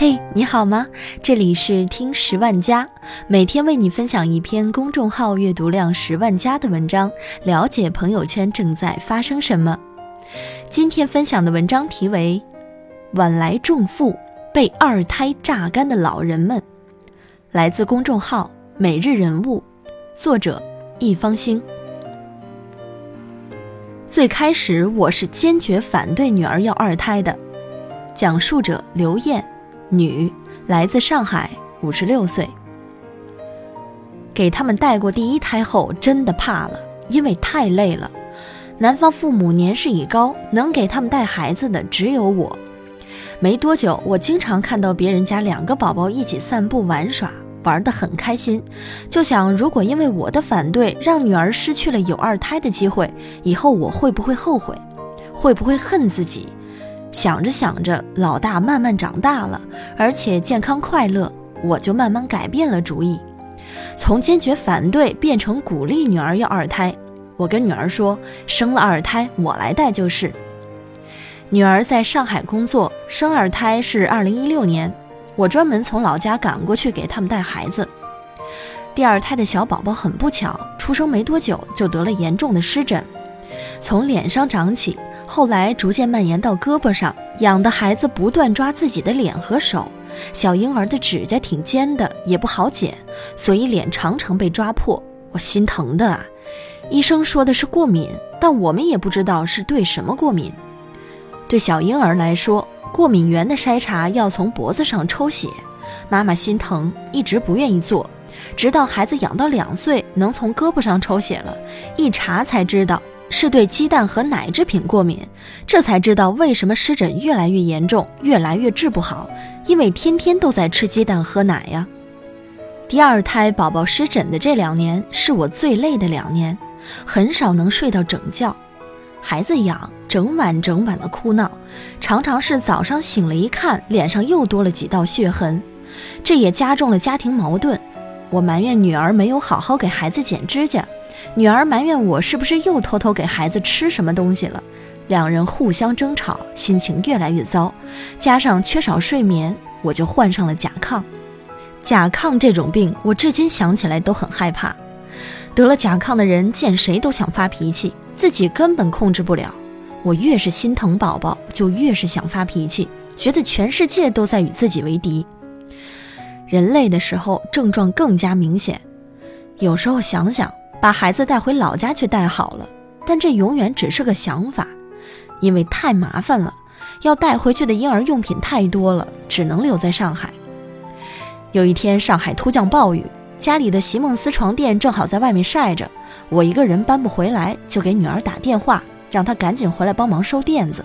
嘿，你好吗？这里是听十万加，每天为你分享一篇公众号阅读量十万加的文章，了解朋友圈正在发生什么。今天分享的文章题为《晚来重负被二胎榨干的老人们》，来自公众号每日人物，作者一方星。最开始我是坚决反对女儿要二胎的，讲述者刘艳。女，来自上海，五十六岁。给他们带过第一胎后，真的怕了，因为太累了。男方父母年事已高，能给他们带孩子的只有我。没多久，我经常看到别人家两个宝宝一起散步玩耍，玩得很开心。就想，如果因为我的反对，让女儿失去了有二胎的机会，以后我会不会后悔？会不会恨自己？想着想着，老大慢慢长大了，而且健康快乐，我就慢慢改变了主意，从坚决反对变成鼓励女儿要二胎。我跟女儿说，生了二胎我来带就是。女儿在上海工作，生二胎是二零一六年，我专门从老家赶过去给他们带孩子。第二胎的小宝宝很不巧，出生没多久就得了严重的湿疹，从脸上长起。后来逐渐蔓延到胳膊上，养的孩子不断抓自己的脸和手。小婴儿的指甲挺尖的，也不好剪，所以脸常常被抓破。我心疼的啊！医生说的是过敏，但我们也不知道是对什么过敏。对小婴儿来说，过敏源的筛查要从脖子上抽血，妈妈心疼，一直不愿意做，直到孩子养到两岁，能从胳膊上抽血了，一查才知道。是对鸡蛋和奶制品过敏，这才知道为什么湿疹越来越严重，越来越治不好，因为天天都在吃鸡蛋喝奶呀。第二胎宝宝湿疹的这两年是我最累的两年，很少能睡到整觉，孩子痒，整晚整晚的哭闹，常常是早上醒了一看脸上又多了几道血痕，这也加重了家庭矛盾。我埋怨女儿没有好好给孩子剪指甲。女儿埋怨我是不是又偷偷给孩子吃什么东西了，两人互相争吵，心情越来越糟，加上缺少睡眠，我就患上了甲亢。甲亢这种病，我至今想起来都很害怕。得了甲亢的人见谁都想发脾气，自己根本控制不了。我越是心疼宝宝，就越是想发脾气，觉得全世界都在与自己为敌。人累的时候，症状更加明显。有时候想想。把孩子带回老家去带好了，但这永远只是个想法，因为太麻烦了，要带回去的婴儿用品太多了，只能留在上海。有一天，上海突降暴雨，家里的席梦思床垫正好在外面晒着，我一个人搬不回来，就给女儿打电话，让她赶紧回来帮忙收垫子。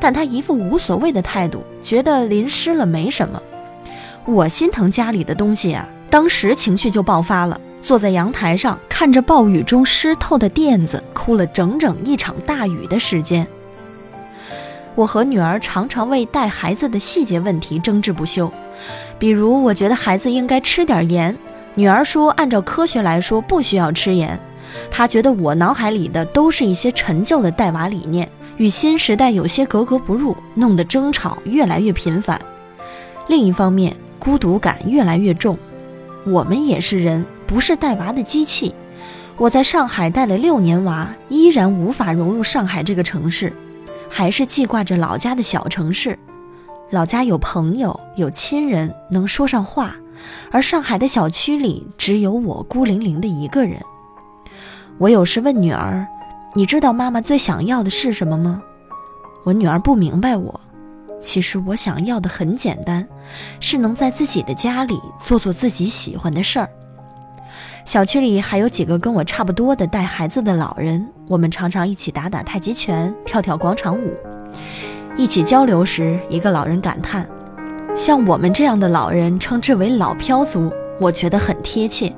但她一副无所谓的态度，觉得淋湿了没什么。我心疼家里的东西啊，当时情绪就爆发了。坐在阳台上，看着暴雨中湿透的垫子，哭了整整一场大雨的时间。我和女儿常常为带孩子的细节问题争执不休，比如我觉得孩子应该吃点盐，女儿说按照科学来说不需要吃盐。她觉得我脑海里的都是一些陈旧的带娃理念，与新时代有些格格不入，弄得争吵越来越频繁。另一方面，孤独感越来越重。我们也是人。不是带娃的机器，我在上海带了六年娃，依然无法融入上海这个城市，还是记挂着老家的小城市。老家有朋友，有亲人，能说上话，而上海的小区里只有我孤零零的一个人。我有时问女儿：“你知道妈妈最想要的是什么吗？”我女儿不明白我。其实我想要的很简单，是能在自己的家里做做自己喜欢的事儿。小区里还有几个跟我差不多的带孩子的老人，我们常常一起打打太极拳，跳跳广场舞。一起交流时，一个老人感叹：“像我们这样的老人，称之为老漂族，我觉得很贴切。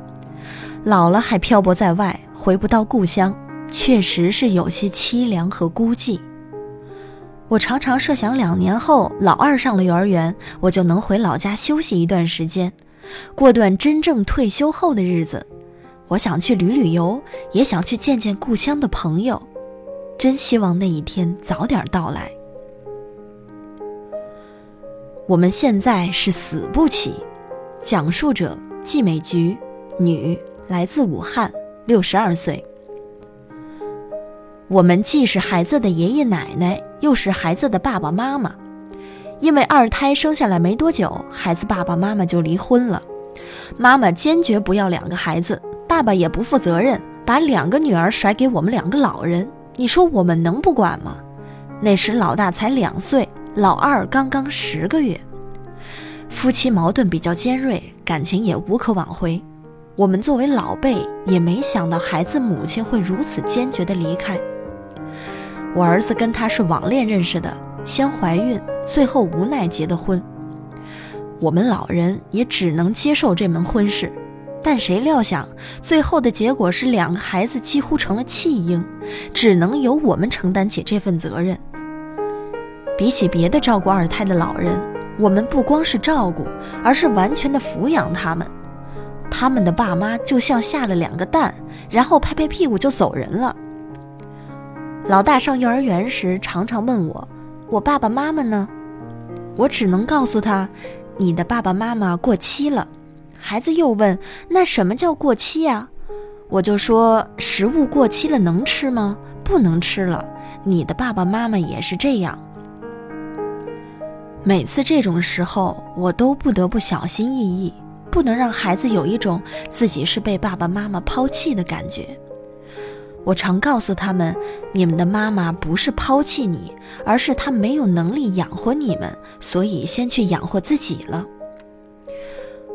老了还漂泊在外，回不到故乡，确实是有些凄凉和孤寂。”我常常设想，两年后老二上了幼儿园，我就能回老家休息一段时间，过段真正退休后的日子。我想去旅旅游，也想去见见故乡的朋友，真希望那一天早点到来。我们现在是死不起。讲述者季美菊，女，来自武汉，六十二岁。我们既是孩子的爷爷奶奶，又是孩子的爸爸妈妈。因为二胎生下来没多久，孩子爸爸妈妈就离婚了。妈妈坚决不要两个孩子，爸爸也不负责任，把两个女儿甩给我们两个老人。你说我们能不管吗？那时老大才两岁，老二刚刚十个月。夫妻矛盾比较尖锐，感情也无可挽回。我们作为老辈，也没想到孩子母亲会如此坚决地离开。我儿子跟她是网恋认识的，先怀孕，最后无奈结的婚。我们老人也只能接受这门婚事，但谁料想最后的结果是两个孩子几乎成了弃婴，只能由我们承担起这份责任。比起别的照顾二胎的老人，我们不光是照顾，而是完全的抚养他们。他们的爸妈就像下了两个蛋，然后拍拍屁股就走人了。老大上幼儿园时，常常问我：“我爸爸妈妈呢？”我只能告诉他。你的爸爸妈妈过期了，孩子又问：“那什么叫过期呀？”我就说：“食物过期了能吃吗？不能吃了。”你的爸爸妈妈也是这样。每次这种时候，我都不得不小心翼翼，不能让孩子有一种自己是被爸爸妈妈抛弃的感觉。我常告诉他们，你们的妈妈不是抛弃你，而是她没有能力养活你们，所以先去养活自己了。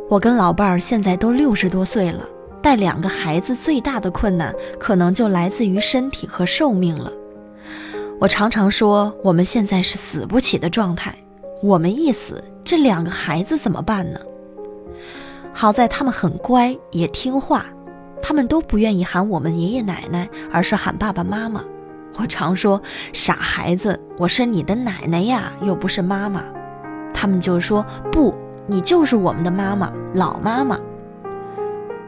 我跟老伴儿现在都六十多岁了，带两个孩子最大的困难可能就来自于身体和寿命了。我常常说，我们现在是死不起的状态，我们一死，这两个孩子怎么办呢？好在他们很乖，也听话。他们都不愿意喊我们爷爷奶奶，而是喊爸爸妈妈。我常说：“傻孩子，我是你的奶奶呀，又不是妈妈。”他们就说：“不，你就是我们的妈妈，老妈妈。”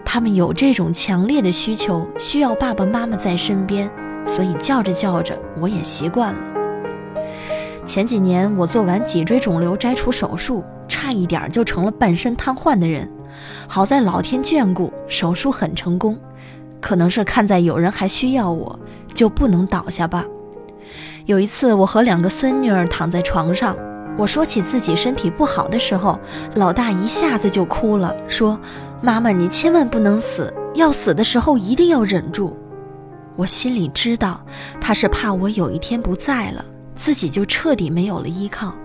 他们有这种强烈的需求，需要爸爸妈妈在身边，所以叫着叫着，我也习惯了。前几年我做完脊椎肿瘤摘除手术，差一点就成了半身瘫痪的人。好在老天眷顾，手术很成功。可能是看在有人还需要我，就不能倒下吧。有一次，我和两个孙女儿躺在床上，我说起自己身体不好的时候，老大一下子就哭了，说：“妈妈，你千万不能死，要死的时候一定要忍住。”我心里知道，他是怕我有一天不在了，自己就彻底没有了依靠。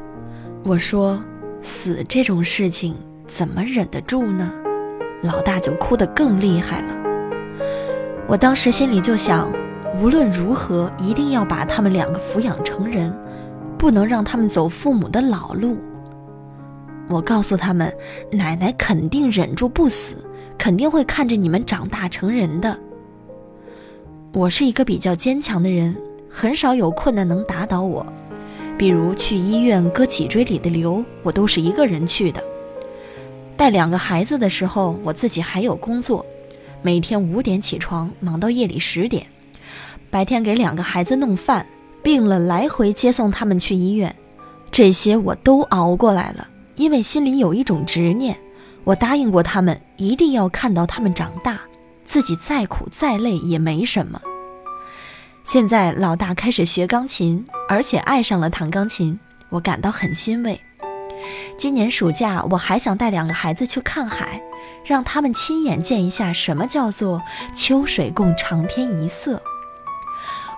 我说：“死这种事情。”怎么忍得住呢？老大就哭得更厉害了。我当时心里就想，无论如何，一定要把他们两个抚养成人，不能让他们走父母的老路。我告诉他们，奶奶肯定忍住不死，肯定会看着你们长大成人的。我是一个比较坚强的人，很少有困难能打倒我。比如去医院割脊椎里的瘤，我都是一个人去的。带两个孩子的时候，我自己还有工作，每天五点起床，忙到夜里十点。白天给两个孩子弄饭，病了来回接送他们去医院，这些我都熬过来了。因为心里有一种执念，我答应过他们，一定要看到他们长大，自己再苦再累也没什么。现在老大开始学钢琴，而且爱上了弹钢琴，我感到很欣慰。今年暑假，我还想带两个孩子去看海，让他们亲眼见一下什么叫做“秋水共长天一色”。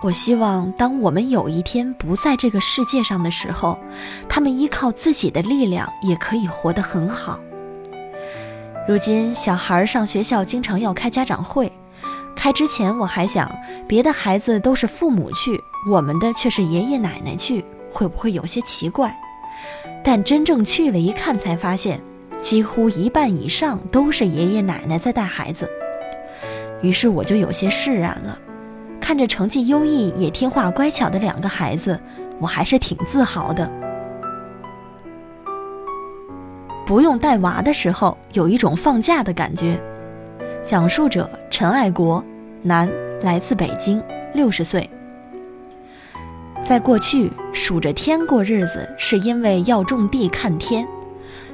我希望，当我们有一天不在这个世界上的时候，他们依靠自己的力量也可以活得很好。如今，小孩上学校经常要开家长会，开之前我还想，别的孩子都是父母去，我们的却是爷爷奶奶去，会不会有些奇怪？但真正去了一看，才发现，几乎一半以上都是爷爷奶奶在带孩子。于是我就有些释然了。看着成绩优异也听话乖巧的两个孩子，我还是挺自豪的。不用带娃的时候，有一种放假的感觉。讲述者陈爱国，男，来自北京，六十岁。在过去，数着天过日子，是因为要种地看天。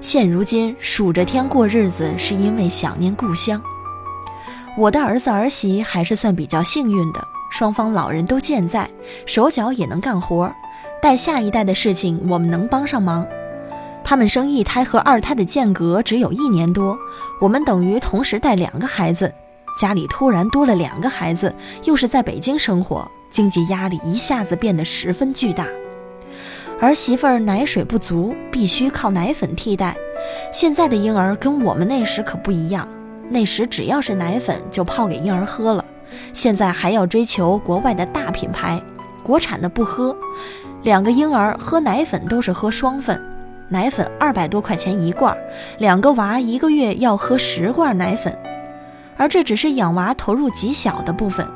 现如今数着天过日子，是因为想念故乡。我的儿子儿媳还是算比较幸运的，双方老人都健在，手脚也能干活，带下一代的事情我们能帮上忙。他们生一胎和二胎的间隔只有一年多，我们等于同时带两个孩子，家里突然多了两个孩子，又是在北京生活，经济压力一下子变得十分巨大。儿媳妇儿奶水不足，必须靠奶粉替代。现在的婴儿跟我们那时可不一样。那时只要是奶粉就泡给婴儿喝了，现在还要追求国外的大品牌，国产的不喝。两个婴儿喝奶粉都是喝双份，奶粉二百多块钱一罐，两个娃一个月要喝十罐奶粉，而这只是养娃投入极小的部分，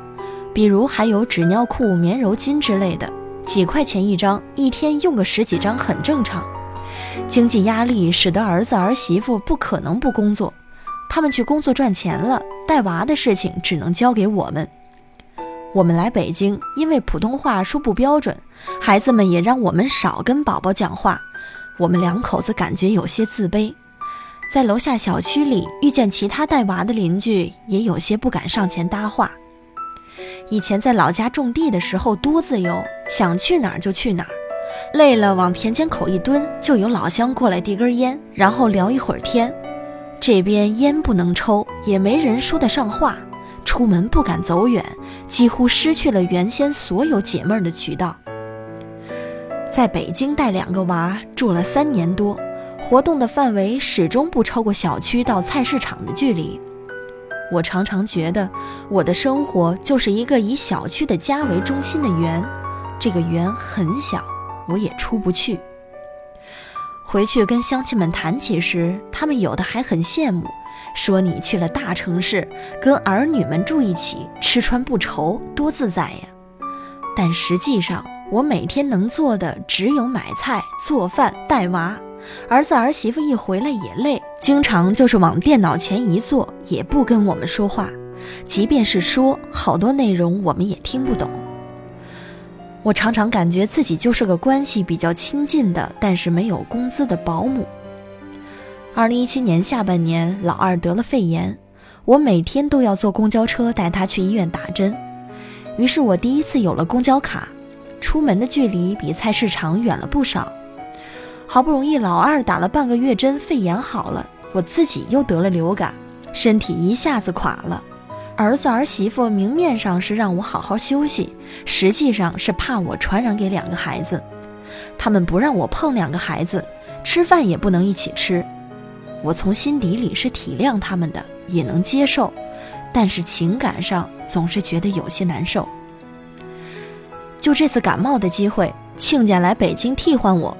比如还有纸尿裤、棉柔巾之类的，几块钱一张，一天用个十几张很正常。经济压力使得儿子儿媳妇不可能不工作。他们去工作赚钱了，带娃的事情只能交给我们。我们来北京，因为普通话说不标准，孩子们也让我们少跟宝宝讲话。我们两口子感觉有些自卑，在楼下小区里遇见其他带娃的邻居，也有些不敢上前搭话。以前在老家种地的时候多自由，想去哪儿就去哪儿，累了往田间口一蹲，就有老乡过来递根烟，然后聊一会儿天。这边烟不能抽，也没人说得上话，出门不敢走远，几乎失去了原先所有解闷的渠道。在北京带两个娃，住了三年多，活动的范围始终不超过小区到菜市场的距离。我常常觉得，我的生活就是一个以小区的家为中心的圆，这个圆很小，我也出不去。回去跟乡亲们谈起时，他们有的还很羡慕，说你去了大城市，跟儿女们住一起，吃穿不愁，多自在呀。但实际上，我每天能做的只有买菜、做饭、带娃。儿子儿媳妇一回来也累，经常就是往电脑前一坐，也不跟我们说话，即便是说，好多内容我们也听不懂。我常常感觉自己就是个关系比较亲近的，但是没有工资的保姆。二零一七年下半年，老二得了肺炎，我每天都要坐公交车带他去医院打针。于是我第一次有了公交卡，出门的距离比菜市场远了不少。好不容易老二打了半个月针，肺炎好了，我自己又得了流感，身体一下子垮了。儿子儿媳妇明面上是让我好好休息，实际上是怕我传染给两个孩子。他们不让我碰两个孩子，吃饭也不能一起吃。我从心底里是体谅他们的，也能接受，但是情感上总是觉得有些难受。就这次感冒的机会，亲家来北京替换我。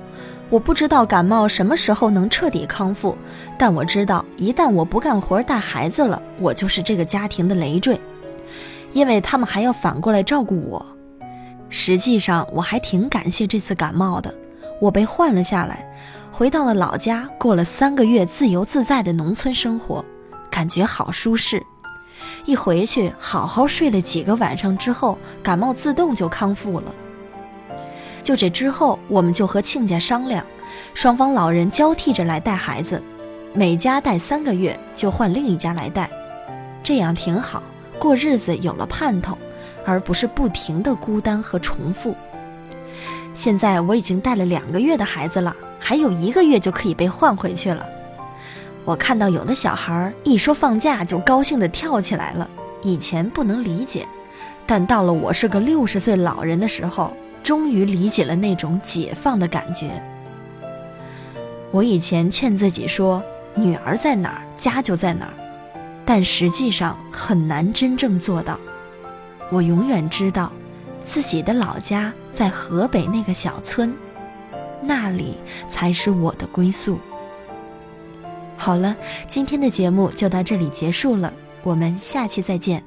我不知道感冒什么时候能彻底康复，但我知道一旦我不干活带孩子了，我就是这个家庭的累赘，因为他们还要反过来照顾我。实际上我还挺感谢这次感冒的，我被换了下来，回到了老家，过了三个月自由自在的农村生活，感觉好舒适。一回去好好睡了几个晚上之后，感冒自动就康复了。就这之后，我们就和亲家商量，双方老人交替着来带孩子，每家带三个月就换另一家来带，这样挺好，过日子有了盼头，而不是不停的孤单和重复。现在我已经带了两个月的孩子了，还有一个月就可以被换回去了。我看到有的小孩一说放假就高兴地跳起来了，以前不能理解，但到了我是个六十岁老人的时候。终于理解了那种解放的感觉。我以前劝自己说，女儿在哪儿，家就在哪儿，但实际上很难真正做到。我永远知道，自己的老家在河北那个小村，那里才是我的归宿。好了，今天的节目就到这里结束了，我们下期再见。